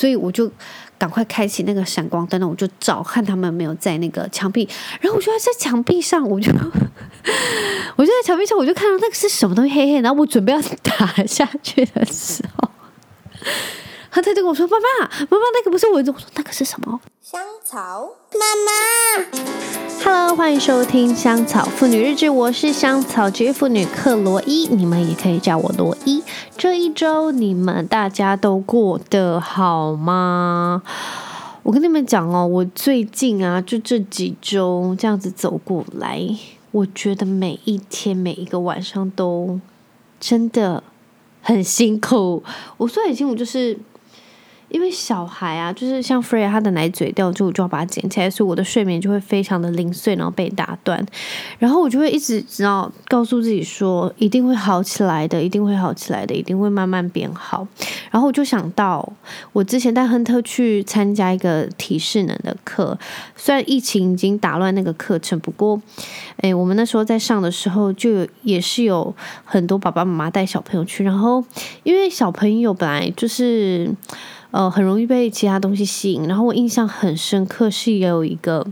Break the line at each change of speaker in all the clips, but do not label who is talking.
所以我就赶快开启那个闪光灯了，我就找看他们没有在那个墙壁，然后我就在墙壁上，我就 我就在墙壁上，我就看到那个是什么东西黑黑，然后我准备要打下去的时候。他他就跟我说：“妈妈，妈妈，那个不是蚊子。”我说：“那个是什么？”香草妈妈，Hello，欢迎收听《香草妇女日志》，我是香草职业妇女克罗伊，你们也可以叫我罗伊。这一周你们大家都过得好吗？我跟你们讲哦，我最近啊，就这几周这样子走过来，我觉得每一天每一个晚上都真的很辛苦。我说很辛苦，就是。因为小孩啊，就是像 Freya 他的奶嘴掉，就我就要把它捡起来，所以我的睡眠就会非常的零碎，然后被打断。然后我就会一直知道告诉自己说，一定会好起来的，一定会好起来的，一定会慢慢变好。然后我就想到，我之前带亨特去参加一个体适能的课，虽然疫情已经打乱那个课程，不过，诶，我们那时候在上的时候，就也是有很多爸爸妈妈带小朋友去。然后因为小朋友本来就是。呃，很容易被其他东西吸引。然后我印象很深刻，是有一个，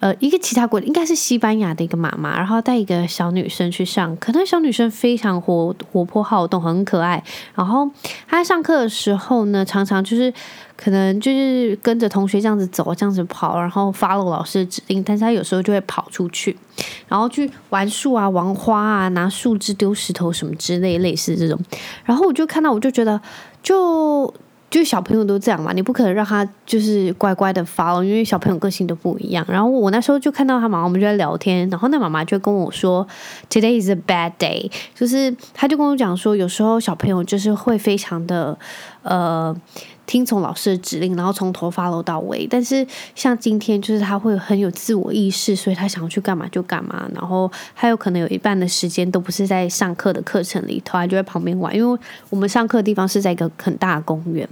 呃，一个其他国，应该是西班牙的一个妈妈，然后带一个小女生去上课。那小女生非常活活泼好动，很可爱。然后她上课的时候呢，常常就是可能就是跟着同学这样子走，这样子跑，然后 follow 老师的指令。但是她有时候就会跑出去，然后去玩树啊、玩花啊、拿树枝丢石头什么之类，类似这种。然后我就看到，我就觉得就。就小朋友都这样嘛，你不可能让他就是乖乖的发因为小朋友个性都不一样。然后我那时候就看到他妈妈，我们就在聊天，然后那妈妈就跟我说，Today is a bad day，就是他就跟我讲说，有时候小朋友就是会非常的呃。听从老师的指令，然后从头 follow 到尾。但是像今天，就是他会很有自我意识，所以他想要去干嘛就干嘛。然后还有可能有一半的时间都不是在上课的课程里头，他就在旁边玩。因为我们上课的地方是在一个很大的公园。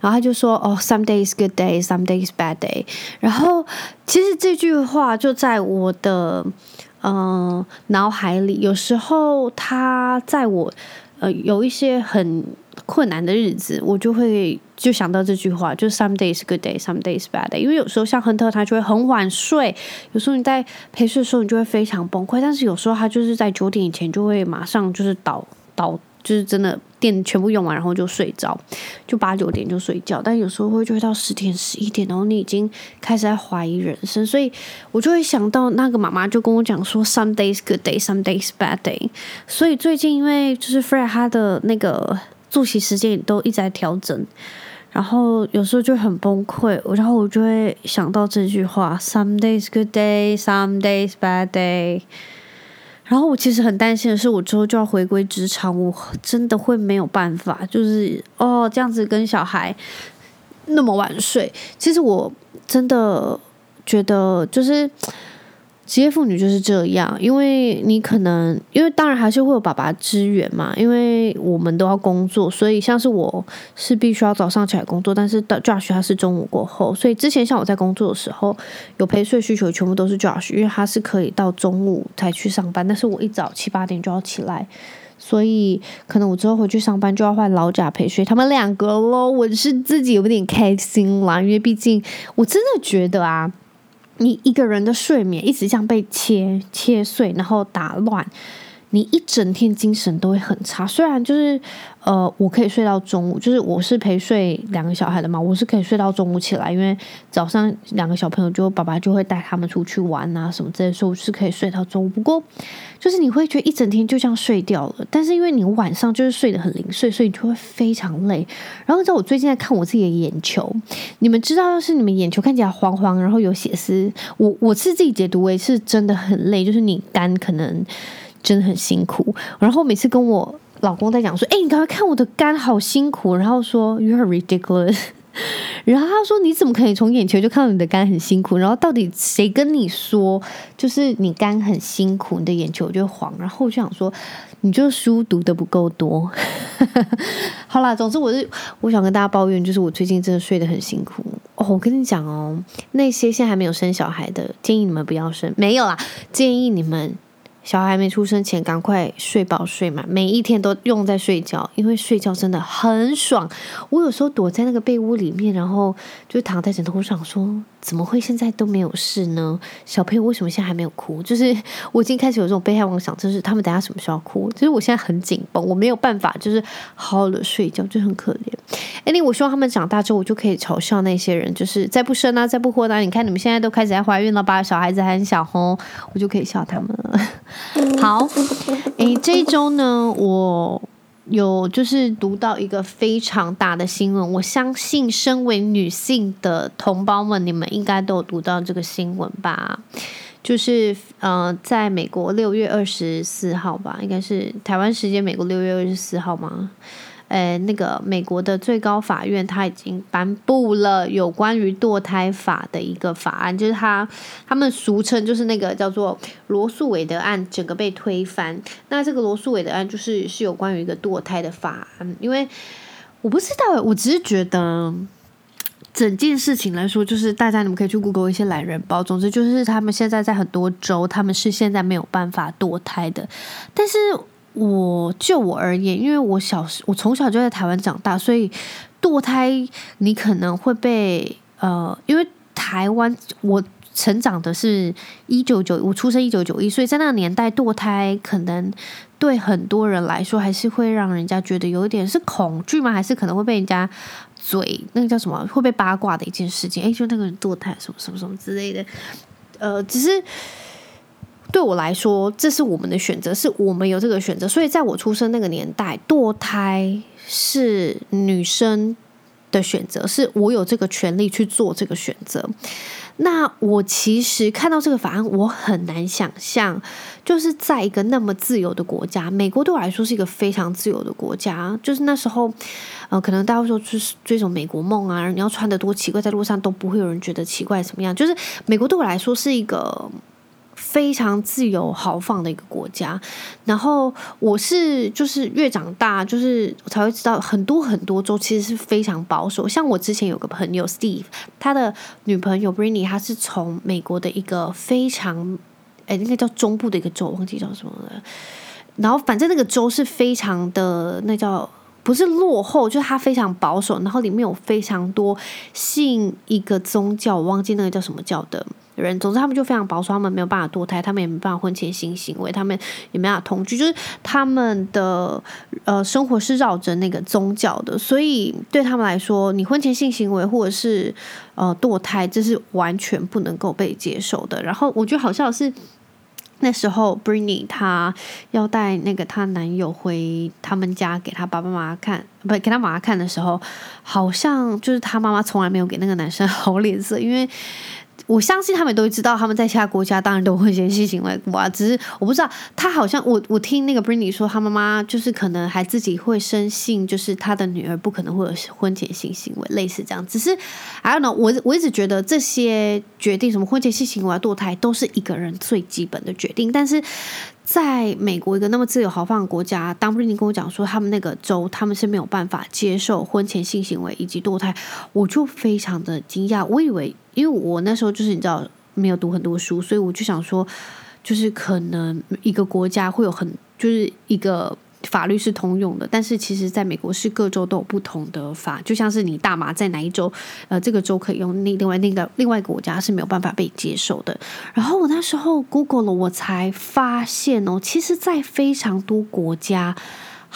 然后他就说：“哦，some days good day，some days bad day。”然后其实这句话就在我的嗯、脑海里。有时候他在我呃有一些很困难的日子，我就会。就想到这句话，就是 some days good day, some days bad day。因为有时候像亨特他就会很晚睡，有时候你在陪睡的时候你就会非常崩溃，但是有时候他就是在九点以前就会马上就是倒倒，就是真的电全部用完，然后就睡着，就八九点就睡觉。但有时候会就会到十点十一点，然后你已经开始在怀疑人生，所以我就会想到那个妈妈就跟我讲说 some days good day, some days bad day。所以最近因为就是 Freya 他的那个作息时间也都一直在调整。然后有时候就很崩溃，然后我就会想到这句话：Some days good day, some days bad day。然后我其实很担心的是，我之后就要回归职场，我真的会没有办法，就是哦这样子跟小孩那么晚睡。其实我真的觉得就是。职业妇女就是这样，因为你可能，因为当然还是会有爸爸支援嘛，因为我们都要工作，所以像是我是必须要早上起来工作，但是到 Josh 他是中午过后，所以之前像我在工作的时候，有陪睡需求全部都是 Josh，因为他是可以到中午才去上班，但是我一早七八点就要起来，所以可能我之后回去上班就要换老贾陪睡他们两个喽，我是自己有点开心啦，因为毕竟我真的觉得啊。你一个人的睡眠一直这样被切切碎，然后打乱，你一整天精神都会很差。虽然就是。呃，我可以睡到中午，就是我是陪睡两个小孩的嘛，我是可以睡到中午起来，因为早上两个小朋友就爸爸就会带他们出去玩啊什么之类的，所以我是可以睡到中午。不过，就是你会觉得一整天就这样睡掉了，但是因为你晚上就是睡得很零碎，所以你就会非常累。然后在我最近在看我自己的眼球，你们知道，要是你们眼球看起来黄黄，然后有血丝，我我是自己解读为是真的很累，就是你肝可能真的很辛苦。然后每次跟我。老公在讲说：“哎、你刚刚看我的肝好辛苦。”然后说：“You are ridiculous。” 然后他说：“你怎么可以从眼球就看到你的肝很辛苦？然后到底谁跟你说，就是你肝很辛苦，你的眼球就黄？”然后我就想说：“你就书读得不够多。” 好啦，总之我是我想跟大家抱怨，就是我最近真的睡得很辛苦哦。我跟你讲哦，那些现在还没有生小孩的，建议你们不要生。没有啦，建议你们。小孩没出生前赶快睡饱睡满，每一天都用在睡觉，因为睡觉真的很爽。我有时候躲在那个被窝里面，然后就躺在枕头上说：“怎么会现在都没有事呢？小朋友为什么现在还没有哭？”就是我已经开始有这种被害妄想，就是他们等下什么时候哭？就是我现在很紧绷，我没有办法，就是好好的睡觉，就很可怜。any 我希望他们长大之后，我就可以嘲笑那些人，就是再不生啊，再不婚啊。你看你们现在都开始在怀孕了吧？小孩子还很小吼，我就可以笑他们了。好，诶，这一周呢，我有就是读到一个非常大的新闻。我相信，身为女性的同胞们，你们应该都有读到这个新闻吧？就是呃，在美国六月二十四号吧，应该是台湾时间美国六月二十四号吗？呃，那个美国的最高法院他已经颁布了有关于堕胎法的一个法案，就是他他们俗称就是那个叫做罗诉韦德案，整个被推翻。那这个罗诉韦德案就是是有关于一个堕胎的法案，因为我不知道，我只是觉得整件事情来说，就是大家你们可以去 Google 一些懒人包，总之就是他们现在在很多州，他们是现在没有办法堕胎的，但是。我就我而言，因为我小时我从小就在台湾长大，所以堕胎你可能会被呃，因为台湾我成长的是一九九，我出生一九九一，所以在那个年代堕胎可能对很多人来说还是会让人家觉得有一点是恐惧吗？还是可能会被人家嘴那个叫什么会被八卦的一件事情？诶，就那个人堕胎什么什么什么之类的，呃，只是。对我来说，这是我们的选择，是我们有这个选择。所以，在我出生那个年代，堕胎是女生的选择，是我有这个权利去做这个选择。那我其实看到这个法案，我很难想象，就是在一个那么自由的国家，美国对我来说是一个非常自由的国家。就是那时候，呃，可能大家说就是追逐美国梦啊，你要穿得多奇怪，在路上都不会有人觉得奇怪怎么样。就是美国对我来说是一个。非常自由豪放的一个国家，然后我是就是越长大，就是我才会知道很多很多州其实是非常保守。像我之前有个朋友 Steve，他的女朋友 Britney，他是从美国的一个非常哎，那个叫中部的一个州，忘记叫什么了。然后反正那个州是非常的那叫不是落后，就是它非常保守，然后里面有非常多信一个宗教，我忘记那个叫什么教的。人，总之他们就非常保守，他们没有办法堕胎，他们也没办法婚前性行为，他们也没办法同居，就是他们的呃生活是绕着那个宗教的，所以对他们来说，你婚前性行为或者是呃堕胎，这是完全不能够被接受的。然后我觉得好像是那时候，Britney 她要带那个她男友回他们家给他爸爸妈妈看，不给他妈妈看的时候，好像就是他妈妈从来没有给那个男生 好脸色，因为。我相信他们都会知道，他们在其他国家当然都会先性行为过啊。只是我不知道，他好像我我听那个 Brinny 说，他妈妈就是可能还自己会深信，就是他的女儿不可能会有婚前性行为，类似这样。只是 I don't know，我我一直觉得这些决定，什么婚前性行为、堕胎，都是一个人最基本的决定。但是在美国一个那么自由豪放的国家，当布林跟我讲说他们那个州他们是没有办法接受婚前性行为以及堕胎，我就非常的惊讶，我以为。因为我那时候就是你知道没有读很多书，所以我就想说，就是可能一个国家会有很就是一个法律是通用的，但是其实在美国是各州都有不同的法，就像是你大麻在哪一州，呃，这个州可以用，另另外那个另外一个国家是没有办法被接受的。然后我那时候 Google 了，我才发现哦，其实，在非常多国家。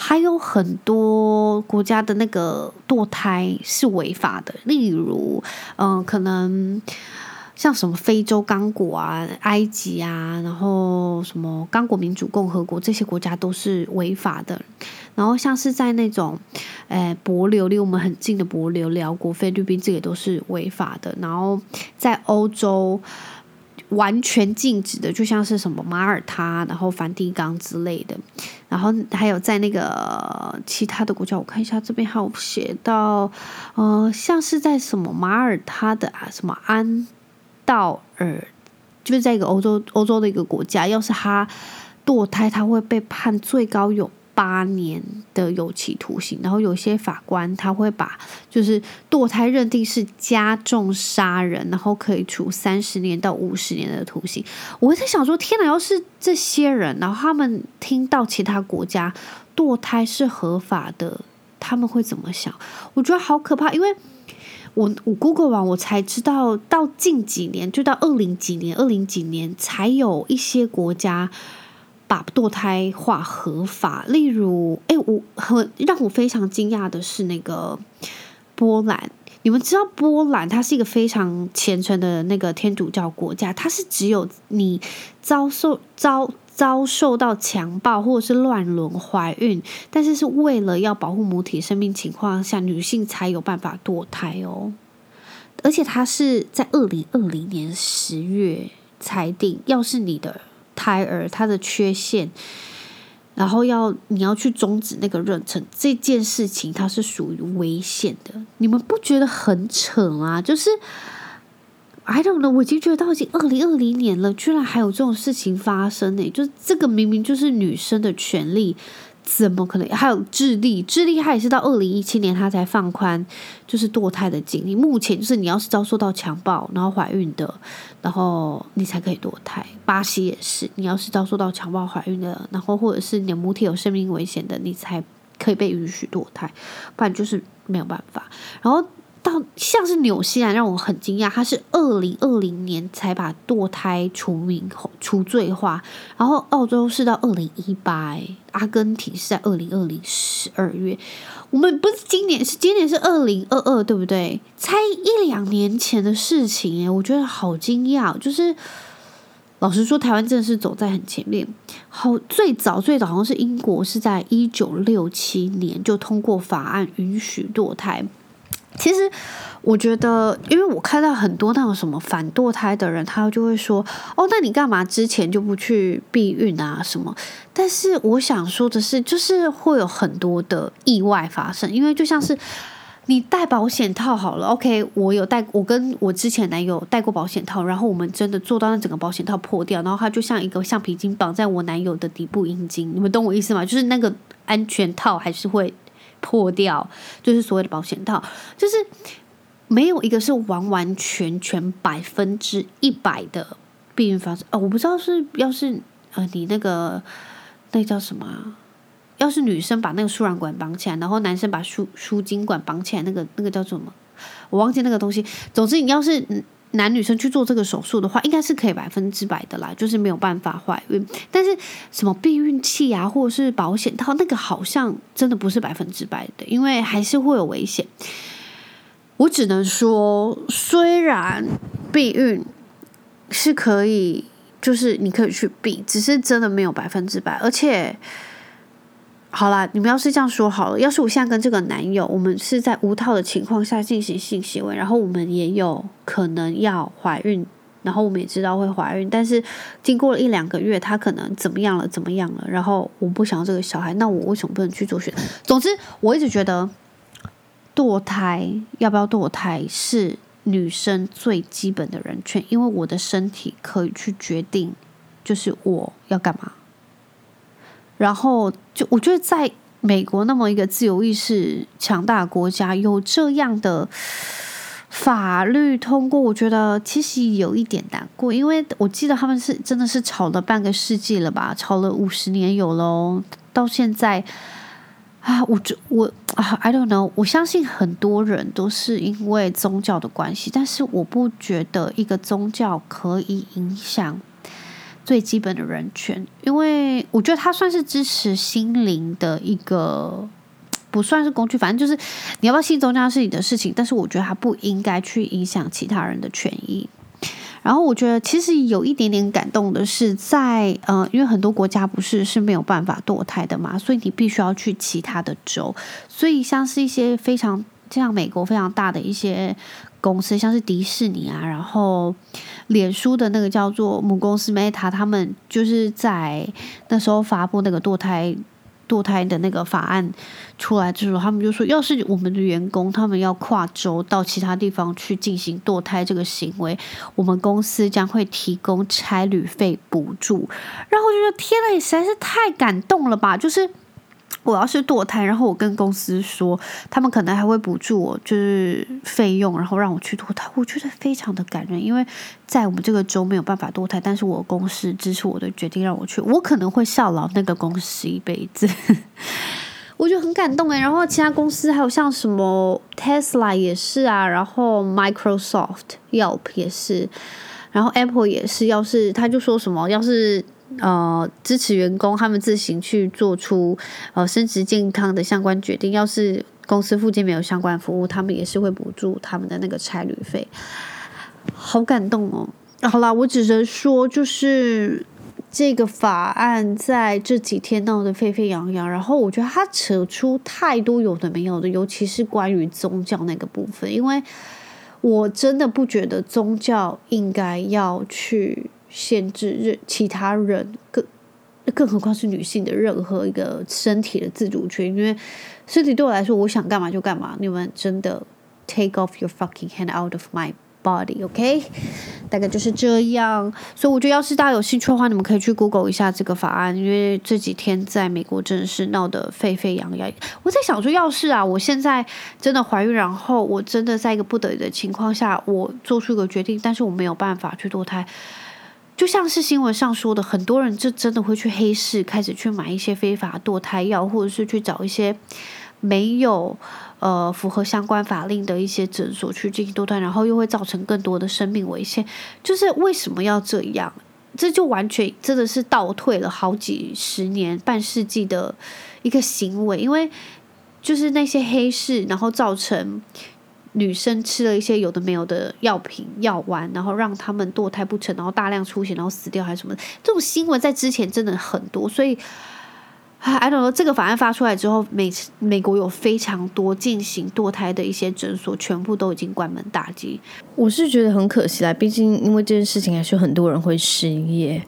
还有很多国家的那个堕胎是违法的，例如，嗯、可能像什么非洲刚果啊、埃及啊，然后什么刚果民主共和国这些国家都是违法的。然后像是在那种，诶，帛琉离我们很近的帛琉、寮国、菲律宾，这也都是违法的。然后在欧洲。完全禁止的，就像是什么马耳他，然后梵蒂冈之类的，然后还有在那个其他的国家，我看一下这边还有写到，呃，像是在什么马耳他的啊，什么安道尔，就是在一个欧洲欧洲的一个国家，要是他堕胎，他会被判最高有八年的有期徒刑，然后有些法官他会把就是堕胎认定是加重杀人，然后可以处三十年到五十年的徒刑。我在想说，天哪！要是这些人，然后他们听到其他国家堕胎是合法的，他们会怎么想？我觉得好可怕，因为我我 Google 完，我才知道，到近几年，就到二零几年、二零几年，才有一些国家。把堕胎化合法，例如，哎，我很让我非常惊讶的是那个波兰。你们知道波兰它是一个非常虔诚的那个天主教国家，它是只有你遭受遭遭受到强暴或者是乱伦怀孕，但是是为了要保护母体生命情况下，女性才有办法堕胎哦。而且它是在二零二零年十月裁定，要是你的。胎儿他的缺陷，然后要你要去终止那个妊娠这件事情，它是属于危险的。你们不觉得很扯吗？就是 I don't know，我已经觉得到已经二零二零年了，居然还有这种事情发生呢。就是这个明明就是女生的权利。怎么可能？还有智利，智利它也是到二零一七年，它才放宽，就是堕胎的禁令。目前就是你要是遭受到强暴，然后怀孕的，然后你才可以堕胎。巴西也是，你要是遭受到强暴怀孕的，然后或者是你的母体有生命危险的，你才可以被允许堕胎，不然就是没有办法。然后。到像是纽西兰让我很惊讶，他是二零二零年才把堕胎除名除罪化，然后澳洲是到二零一八，阿根廷是在二零二零十二月，我们不是今年，是今年是二零二二，对不对？才一两年前的事情诶，我觉得好惊讶。就是老实说，台湾真的是走在很前面，好，最早最早好像是英国是在一九六七年就通过法案允许堕胎。其实，我觉得，因为我看到很多那种什么反堕胎的人，他就会说：“哦，那你干嘛之前就不去避孕啊？什么？”但是我想说的是，就是会有很多的意外发生，因为就像是你戴保险套好了，OK，我有戴，我跟我之前男友戴过保险套，然后我们真的做到那整个保险套破掉，然后它就像一个橡皮筋绑在我男友的底部阴茎，你们懂我意思吗？就是那个安全套还是会。破掉，就是所谓的保险套，就是没有一个是完完全全百分之一百的避孕方式。哦，我不知道是要是呃你那个那叫什么？要是女生把那个输卵管绑起来，然后男生把输输精管绑起来，那个那个叫做什么？我忘记那个东西。总之，你要是。男女生去做这个手术的话，应该是可以百分之百的啦，就是没有办法怀孕。但是什么避孕器啊，或者是保险套，那个好像真的不是百分之百的，因为还是会有危险。我只能说，虽然避孕是可以，就是你可以去避，只是真的没有百分之百，而且。好啦，你们要是这样说好了，要是我现在跟这个男友，我们是在无套的情况下进行性行为，然后我们也有可能要怀孕，然后我们也知道会怀孕，但是经过了一两个月，他可能怎么样了，怎么样了，然后我不想要这个小孩，那我为什么不能去做选择？总之，我一直觉得堕胎要不要堕胎是女生最基本的人权，因为我的身体可以去决定，就是我要干嘛。然后，就我觉得，在美国那么一个自由意识强大的国家，有这样的法律通过，我觉得其实有一点难过，因为我记得他们是真的是吵了半个世纪了吧，吵了五十年有喽，到现在啊，我就我啊，I don't know，我相信很多人都是因为宗教的关系，但是我不觉得一个宗教可以影响。最基本的人权，因为我觉得它算是支持心灵的一个，不算是工具，反正就是你要不要信宗教是你的事情，但是我觉得它不应该去影响其他人的权益。然后我觉得其实有一点点感动的是在，在呃，因为很多国家不是是没有办法堕胎的嘛，所以你必须要去其他的州，所以像是一些非常像美国非常大的一些。公司像是迪士尼啊，然后脸书的那个叫做母公司 Meta，他们就是在那时候发布那个堕胎堕胎的那个法案出来之后，他们就说，要是我们的员工他们要跨州到其他地方去进行堕胎这个行为，我们公司将会提供差旅费补助。然后我就觉得天呐，也实在是太感动了吧！就是我要是堕胎，然后我跟公司说，他们可能还会补助我，就是费用，然后让我去堕胎，我觉得非常的感人。因为在我们这个州没有办法堕胎，但是我公司支持我的决定，让我去，我可能会效劳那个公司一辈子。我觉得很感动哎。然后其他公司还有像什么 Tesla 也是啊，然后 Microsoft、Yelp 也是，然后 Apple 也是。要是他就说什么，要是。呃，支持员工他们自行去做出呃生殖健康的相关决定。要是公司附近没有相关服务，他们也是会补助他们的那个差旅费。好感动哦！好啦，我只能说，就是这个法案在这几天闹得沸沸扬扬，然后我觉得他扯出太多有的没有的，尤其是关于宗教那个部分，因为我真的不觉得宗教应该要去。限制任其他人更，更何况是女性的任何一个身体的自主权，因为身体对我来说，我想干嘛就干嘛。你们真的 take off your fucking hand out of my body，OK？大概就是这样。所以我觉得，要是大家有兴趣的话，你们可以去 Google 一下这个法案，因为这几天在美国真的是闹得沸沸扬扬。我在想说，要是啊，我现在真的怀孕，然后我真的在一个不得已的情况下，我做出一个决定，但是我没有办法去堕胎。就像是新闻上说的，很多人就真的会去黑市开始去买一些非法堕胎药，或者是去找一些没有呃符合相关法令的一些诊所去进行堕胎，然后又会造成更多的生命危险。就是为什么要这样？这就完全真的是倒退了好几十年、半世纪的一个行为，因为就是那些黑市，然后造成。女生吃了一些有的没有的药品药丸，然后让他们堕胎不成，然后大量出血，然后死掉还是什么？这种新闻在之前真的很多，所以，I don't know，这个法案发出来之后，美美国有非常多进行堕胎的一些诊所，全部都已经关门大吉。
我是觉得很可惜啦，毕竟因为这件事情，还是很多人会失业。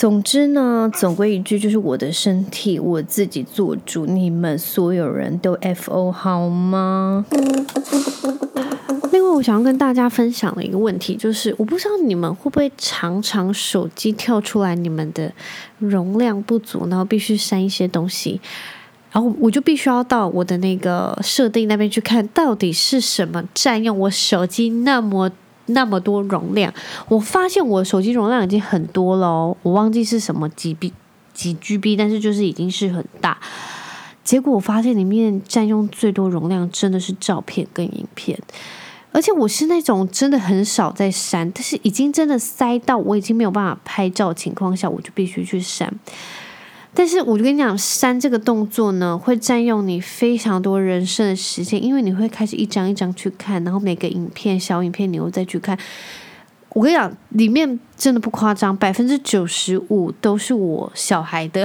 总之呢，总归一句，就是我的身体我自己做主，你们所有人都 FO 好吗？
另外，我想要跟大家分享的一个问题，就是我不知道你们会不会常常手机跳出来你们的容量不足，然后必须删一些东西，然后我就必须要到我的那个设定那边去看，到底是什么占用我手机那么。那么多容量，我发现我手机容量已经很多了，我忘记是什么几 B 几 GB，但是就是已经是很大。结果我发现里面占用最多容量真的是照片跟影片，而且我是那种真的很少在删，但是已经真的塞到我已经没有办法拍照情况下，我就必须去删。但是我就跟你讲，删这个动作呢，会占用你非常多人生的时间，因为你会开始一张一张去看，然后每个影片、小影片你又再去看。我跟你讲，里面真的不夸张，百分之九十五都是我小孩的，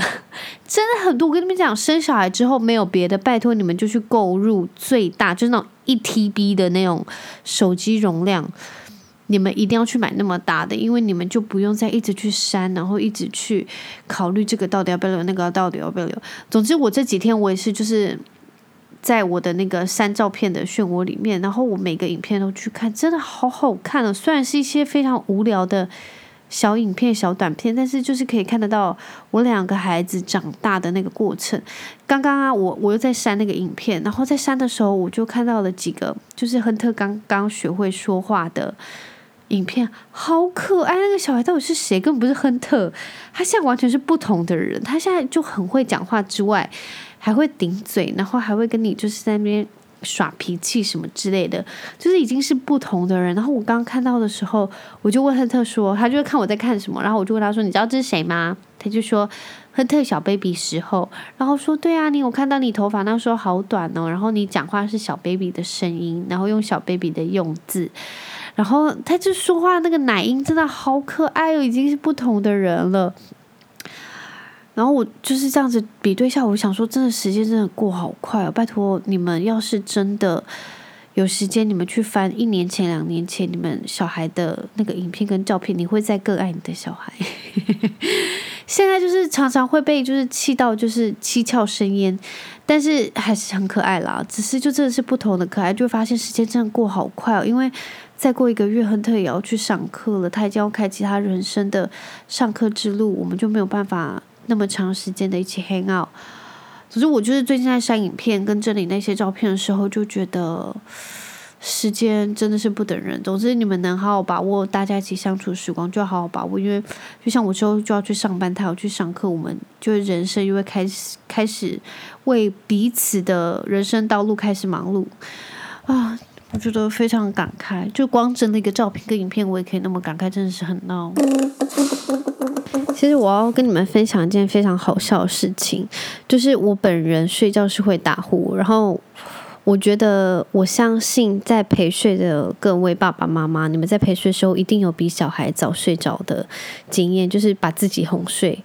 真的很多。我跟你们讲，生小孩之后没有别的，拜托你们就去购入最大，就是那种一 TB 的那种手机容量。你们一定要去买那么大的，因为你们就不用再一直去删，然后一直去考虑这个到底要不要留，那个到底要不要留。总之，我这几天我也是就是在我的那个删照片的漩涡里面，然后我每个影片都去看，真的好好看哦。虽然是一些非常无聊的小影片、小短片，但是就是可以看得到我两个孩子长大的那个过程。刚刚啊，我我又在删那个影片，然后在删的时候，我就看到了几个，就是亨特刚刚学会说话的。影片好可爱，那个小孩到底是谁？根本不是亨特，他现在完全是不同的人。他现在就很会讲话之外，还会顶嘴，然后还会跟你就是在那边耍脾气什么之类的，就是已经是不同的人。然后我刚刚看到的时候，我就问亨特说，他就会看我在看什么，然后我就问他说：“你知道这是谁吗？”他就说：“亨特小 baby 时候。”然后说：“对啊，你有看到你头发那时候好短哦，然后你讲话是小 baby 的声音，然后用小 baby 的用字。”然后他就说话那个奶音真的好可爱哦，已经是不同的人了。然后我就是这样子比对下，我想说，真的时间真的过好快哦！拜托你们，要是真的有时间，你们去翻一年前、两年前你们小孩的那个影片跟照片，你会再更爱你的小孩。现在就是常常会被就是气到就是七窍生烟，但是还是很可爱啦。只是就真的是不同的可爱，就发现时间真的过好快哦。因为再过一个月，亨特也要去上课了，他已经要开启他人生的上课之路，我们就没有办法那么长时间的一起 hang out。总之，我就是最近在删影片跟整理那些照片的时候，就觉得。时间真的是不等人。总之，你们能好好把握大家一起相处时光，就好好把握。因为就像我之后就要去上班，他要去上课，我们就是人生又会开始开始为彼此的人生道路开始忙碌啊！我觉得非常感慨。就光整理一个照片跟影片，我也可以那么感慨，真的是很闹。其实我要跟你们分享一件非常好笑的事情，就是我本人睡觉是会打呼，然后。我觉得，我相信在陪睡的各位爸爸妈妈，你们在陪睡的时候一定有比小孩早睡着的经验，就是把自己哄睡。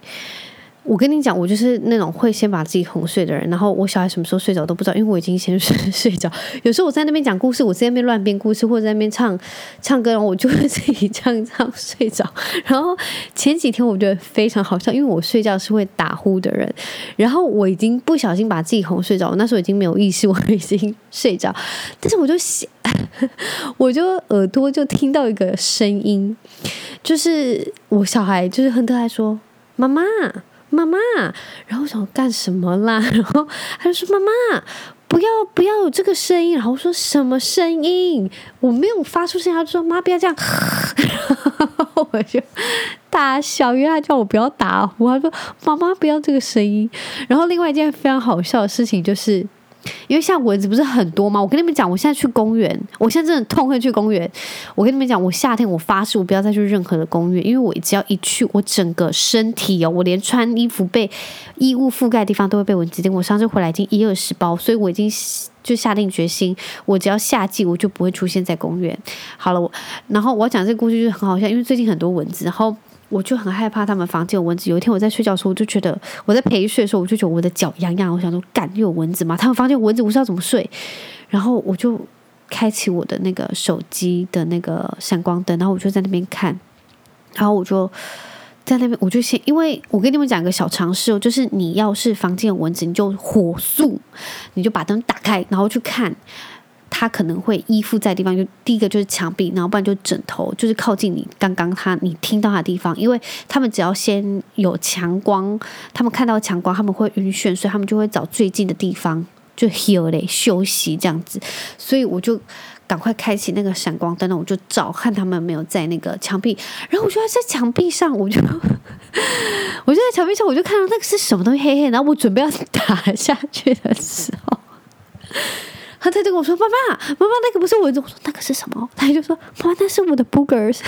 我跟你讲，我就是那种会先把自己哄睡的人，然后我小孩什么时候睡着都不知道，因为我已经先睡睡着。有时候我在那边讲故事，我在那边乱编故事，或者在那边唱 唱歌，然后我就会自己唱唱睡着。然后前几天我觉得非常好笑，因为我睡觉是会打呼的人，然后我已经不小心把自己哄睡着，我那时候已经没有意识，我已经睡着，但是我就想，我就耳朵就听到一个声音，就是我小孩就是亨特在说妈妈。妈妈，然后我想干什么啦？然后他就说：“妈妈，不要不要有这个声音。”然后我说：“什么声音？我没有发出声音。”他就说：“妈，不要这样。” 然后我就大笑，因为他叫我不要打呼。他说：“妈妈，不要这个声音。”然后另外一件非常好笑的事情就是。因为像蚊子不是很多吗？我跟你们讲，我现在去公园，我现在真的痛恨去公园。我跟你们讲，我夏天我发誓，我不要再去任何的公园，因为我只要一去，我整个身体哦，我连穿衣服被衣物覆盖的地方都会被蚊子叮。我上次回来已经一二十包，所以我已经就下定决心，我只要夏季我就不会出现在公园。好了，我然后我要讲这个故事就是很好笑，因为最近很多蚊子，然后。我就很害怕他们房间有蚊子。有一天我在睡觉的时候，我就觉得我在陪睡的时候，我就觉得我的脚痒痒。我想说，干又有蚊子吗？他们房间有蚊子，我不知道怎么睡。然后我就开启我的那个手机的那个闪光灯，然后我就在那边看。然后我就在那边，我就先，因为我跟你们讲一个小常识哦，就是你要是房间有蚊子，你就火速，你就把灯打开，然后去看。他可能会依附在地方，就第一个就是墙壁，然后不然就枕头，就是靠近你刚刚他你听到他的地方，因为他们只要先有强光，他们看到强光，他们会晕眩，所以他们就会找最近的地方就休嘞休息这样子，所以我就赶快开启那个闪光灯，我就找看他们没有在那个墙壁，然后我就在墙壁上，我就 我就在墙壁上，我就看到那个是什么东西黑黑，然后我准备要打下去的时候。他他就跟我说：“妈妈，妈妈，那个不是蚊子。”我说：“那个是什么？”他就说：“妈妈，那是我的 boogers。”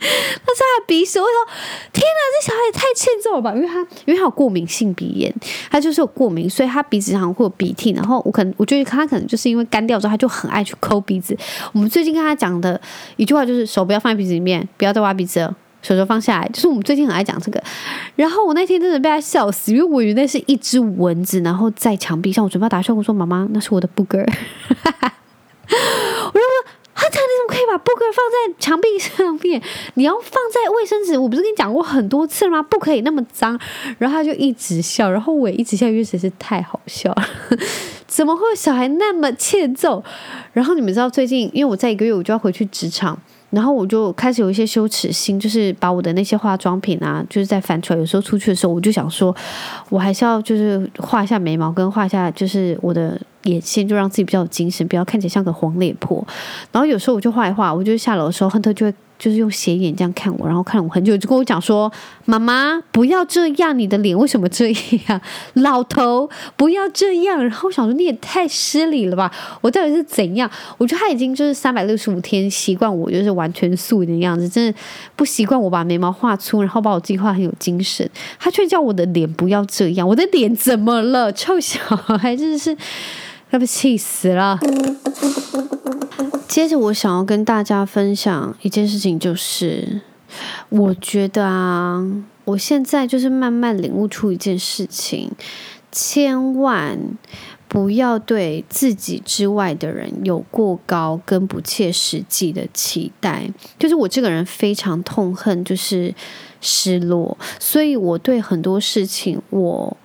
他是他鼻屎。我说：“天哪，这小孩也太欠揍了吧！”因为他因为他有过敏性鼻炎，他就是有过敏，所以他鼻子上会有鼻涕。然后我可能我觉得他可能就是因为干掉之后，他就很爱去抠鼻子。我们最近跟他讲的一句话就是：手不要放在鼻子里面，不要再挖鼻子了。手手放下来，就是我们最近很爱讲这个。然后我那天真的被他笑死，因为我以为那是一只蚊子，然后在墙壁上，我准备要打笑，我说：“妈妈，那是我的 booger。”我就说：“哈，他你怎么可以把布根放在墙壁上面？你要放在卫生纸，我不是跟你讲过很多次了吗？不可以那么脏。”然后他就一直笑，然后我也一直笑，因为实在是太好笑了。怎么会有小孩那么欠揍？然后你们知道最近，因为我在一个月我就要回去职场。然后我就开始有一些羞耻心，就是把我的那些化妆品啊，就是在翻出来。有时候出去的时候，我就想说，我还是要就是画一下眉毛，跟画一下就是我的眼线，就让自己比较有精神，不要看起来像个黄脸婆。然后有时候我就画一画，我就下楼的时候，亨特就会。就是用斜眼这样看我，然后看了我很久，就跟我讲说：“妈妈，不要这样，你的脸为什么这样？老头，不要这样。”然后我想说：“你也太失礼了吧！我到底是怎样？”我觉得他已经就是三百六十五天习惯我就是完全素颜的样子，真的不习惯我把眉毛画粗，然后把我自己画很有精神。他却叫我的脸不要这样，我的脸怎么了？臭小孩，真的是要被气死了。接着，我想要跟大家分享一件事情，就是我觉得啊，我现在就是慢慢领悟出一件事情：千万不要对自己之外的人有过高跟不切实际的期待。就是我这个人非常痛恨就是失落，所以我对很多事情我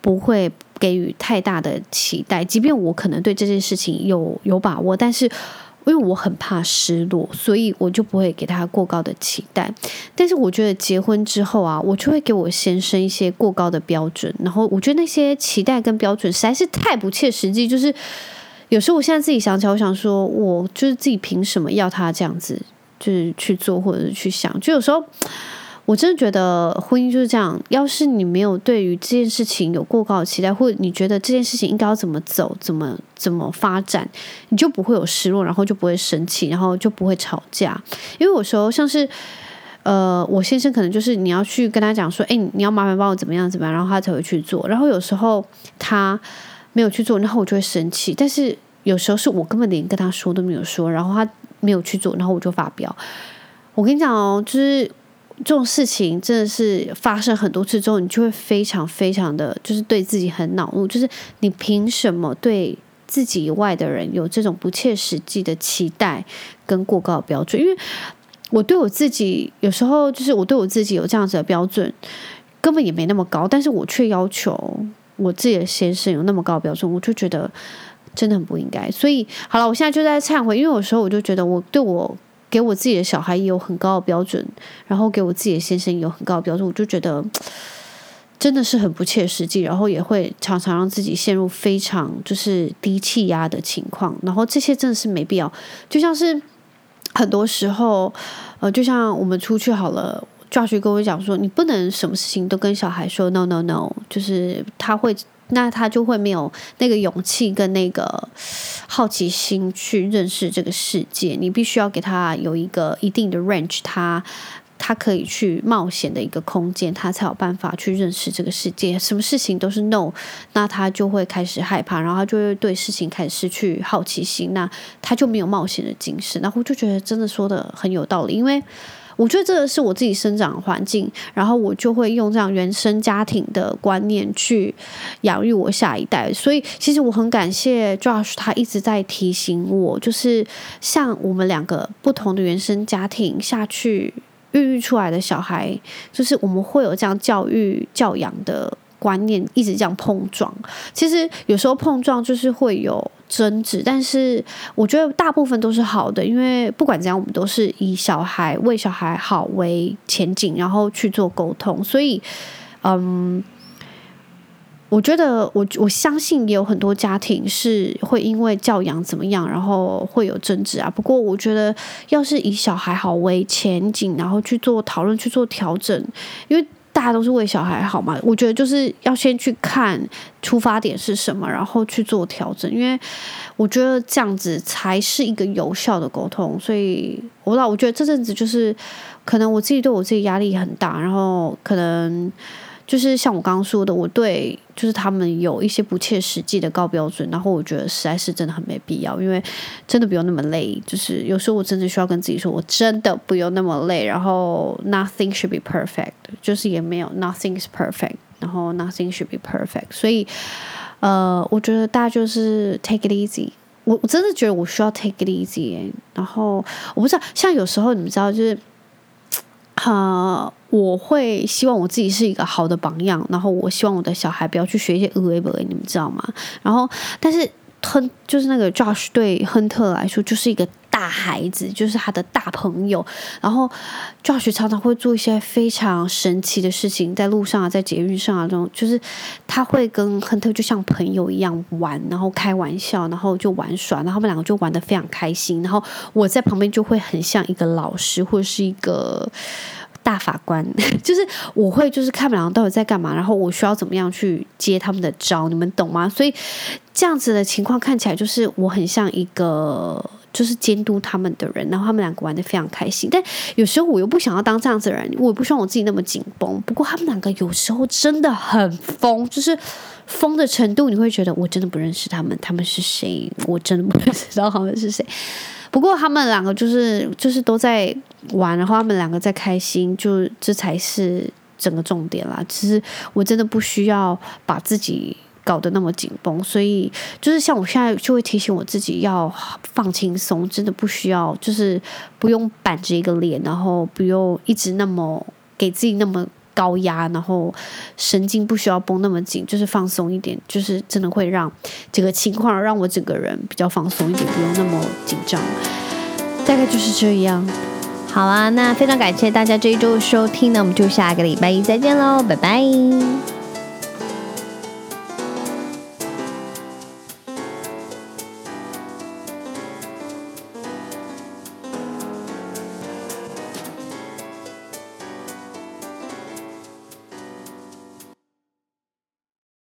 不会给予太大的期待，即便我可能对这件事情有有把握，但是。因为我很怕失落，所以我就不会给他过高的期待。但是我觉得结婚之后啊，我就会给我先生一些过高的标准，然后我觉得那些期待跟标准实在是太不切实际。就是有时候我现在自己想起来，我想说，我就是自己凭什么要他这样子，就是去做或者去想？就有时候。我真的觉得婚姻就是这样。要是你没有对于这件事情有过高的期待，或者你觉得这件事情应该要怎么走、怎么怎么发展，你就不会有失落，然后就不会生气，然后就不会吵架。因为有时候像是，呃，我先生可能就是你要去跟他讲说，哎，你要麻烦帮我怎么样怎么样，然后他才会去做。然后有时候他没有去做，然后我就会生气。但是有时候是我根本连跟他说都没有说，然后他没有去做，然后我就发飙。我跟你讲哦，就是。这种事情真的是发生很多次之后，你就会非常非常的就是对自己很恼怒，就是你凭什么对自己以外的人有这种不切实际的期待跟过高的标准？因为我对我自己有时候就是我对我自己有这样子的标准，根本也没那么高，但是我却要求我自己的先生有那么高的标准，我就觉得真的很不应该。所以好了，我现在就在忏悔，因为有时候我就觉得我 对我。给我自己的小孩也有很高的标准，然后给我自己的先生也有很高的标准，我就觉得 真的是很不切实际，然后也会常常让自己陷入非常就是低气压的情况，然后这些真的是没必要。就像是很多时候，呃，就像我们出去好了，Josh 跟我讲说，你不能什么事情都跟小孩说 no no no，就是他会。那他就会没有那个勇气跟那个好奇心去认识这个世界。你必须要给他有一个一定的 range，他他可以去冒险的一个空间，他才有办法去认识这个世界。什么事情都是 no，那他就会开始害怕，然后他就会对事情开始失去好奇心，那他就没有冒险的精神。然后我就觉得真的说的很有道理，因为。我觉得这个是我自己生长环境，然后我就会用这样原生家庭的观念去养育我下一代。所以，其实我很感谢 Josh，他一直在提醒我，就是像我们两个不同的原生家庭下去孕育出来的小孩，就是我们会有这样教育教养的。观念一直这样碰撞，其实有时候碰撞就是会有争执，但是我觉得大部分都是好的，因为不管怎样，我们都是以小孩为小孩好为前景，然后去做沟通。所以，嗯，我觉得我我相信也有很多家庭是会因为教养怎么样，然后会有争执啊。不过，我觉得要是以小孩好为前景，然后去做讨论、去做调整，因为。大家都是为小孩好嘛？我觉得就是要先去看出发点是什么，然后去做调整。因为我觉得这样子才是一个有效的沟通。所以，我老我觉得这阵子就是可能我自己对我自己压力很大，然后可能。就是像我刚刚说的，我对就是他们有一些不切实际的高标准，然后我觉得实在是真的很没必要，因为真的不用那么累。就是有时候我真的需要跟自己说，我真的不用那么累。然后 nothing should be perfect，就是也没有 nothing is perfect，然后 nothing should be perfect。所以呃，我觉得大家就是 take it easy。我我真的觉得我需要 take it easy。然后我不知道，像有时候你们知道，就是。呃，我会希望我自己是一个好的榜样，然后我希望我的小孩不要去学一些恶为不为，你们知道吗？然后，但是亨就是那个 Josh 对亨特来说就是一个大孩子，就是他的大朋友。然后 Josh 常常会做一些非常神奇的事情，在路上啊，在捷运上啊，这种就是他会跟亨特就像朋友一样玩，然后开玩笑，然后就玩耍，然后他们两个就玩得非常开心。然后我在旁边就会很像一个老师或者是一个大法官，就是我会就是看他们两个到底在干嘛，然后我需要怎么样去接他们的招，你们懂吗？所以这样子的情况看起来就是我很像一个。就是监督他们的人，然后他们两个玩得非常开心。但有时候我又不想要当这样子的人，我也不希望我自己那么紧绷。不过他们两个有时候真的很疯，就是疯的程度，你会觉得我真的不认识他们，他们是谁？我真的不 知道他们是谁。不过他们两个就是就是都在玩，然后他们两个在开心，就这才是整个重点啦。其实我真的不需要把自己。搞得那么紧绷，所以就是像我现在就会提醒我自己要放轻松，真的不需要，就是不用板着一个脸，然后不用一直那么给自己那么高压，然后神经不需要绷那么紧，就是放松一点，就是真的会让这个情况让我整个人比较放松一点，不用那么紧张。大概就是这样。
好啊，那非常感谢大家这一周的收听，那我们就下个礼拜一再见喽，拜拜。